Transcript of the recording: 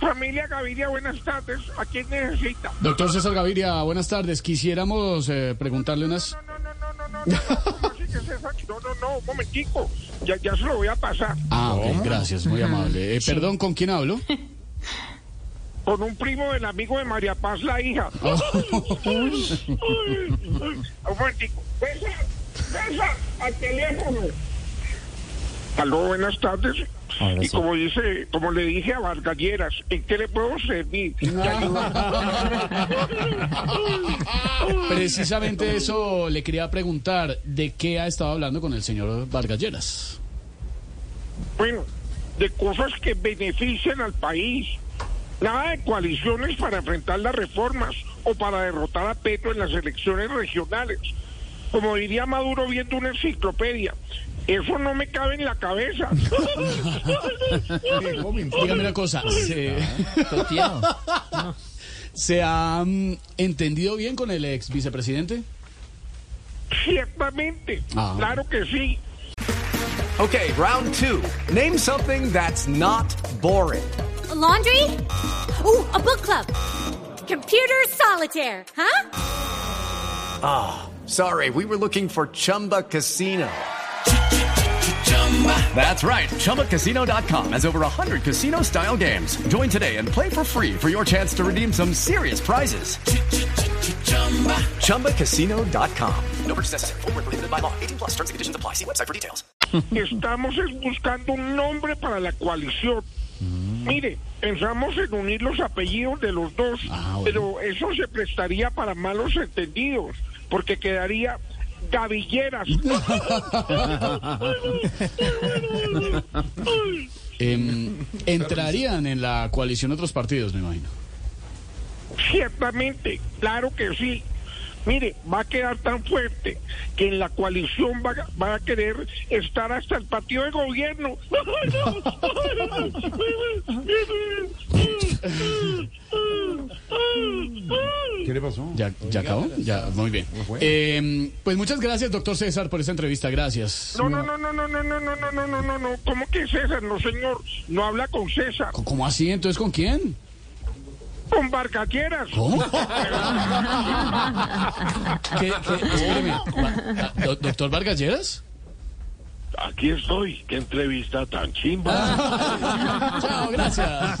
Familia Gaviria, buenas tardes. ¿A quién necesita? Doctor César Gaviria, buenas tardes. Quisiéramos eh, preguntarle unas... No, no, no, no, no, no, no, no, no, no, no, un momentico. Ya, ya se lo voy a pasar. Ah, ok, gracias, muy amable. Eh, Perdón, ¿con quién hablo? Con un primo del amigo de María Paz, la hija. un momentico. César, César, al teléfono. Aló, buenas tardes. Y como dice, como le dije a Vargalleras, ¿en qué le puedo servir? Precisamente eso le quería preguntar. ¿De qué ha estado hablando con el señor Vargas Lleras? Bueno, de cosas que benefician al país. Nada de coaliciones para enfrentar las reformas o para derrotar a Petro en las elecciones regionales. Como diría Maduro viendo una enciclopedia, eso no me cabe en la cabeza. Dígame una cosa. ¿Se, ¿Se ha mm, entendido bien con el ex vicepresidente? Ciertamente, Ah. claro que sí. Okay, round two. Name something that's not boring. A laundry? Ooh, a book club. Computer solitaire, huh? Sorry, we were looking for Chumba Casino. That's right. ChumbaCasino.com has over 100 casino style games. Join today and play for free for your chance to redeem some serious prizes. ChumbaCasino.com. No purchase necessary. Void where prohibited by law. 18 plus terms and conditions apply. See website for details. Estamos buscando un nombre para la coalición. Mire, pensamos en unir los apellidos de los dos, Ah, bueno. pero eso se prestaría para malos entendidos, porque quedaría Gavilleras. Em, entrarían en la coalición otros partidos, me imagino. Ciertamente, claro que sí. Mire, va a quedar tan fuerte que en la coalición va, va a querer estar hasta el partido de gobierno. ¿Qué le pasó? ¿Ya, ya acabó? Ya, muy bien. Em, pues muchas gracias, doctor César, por esta entrevista. Gracias. No, no, no, no, no, no, no, no, no, no, no, no, no. ¿Cómo que César? No, señor. No habla con César. ¿Cómo así? Entonces, ¿con quién? Con Barcaqueras. ¿Cómo? ¿Qué, qué? Espéreme. Ah, do- ¿Doctor Vargas Lleras? Aquí estoy. Qué entrevista tan chimba. Chao, gracias.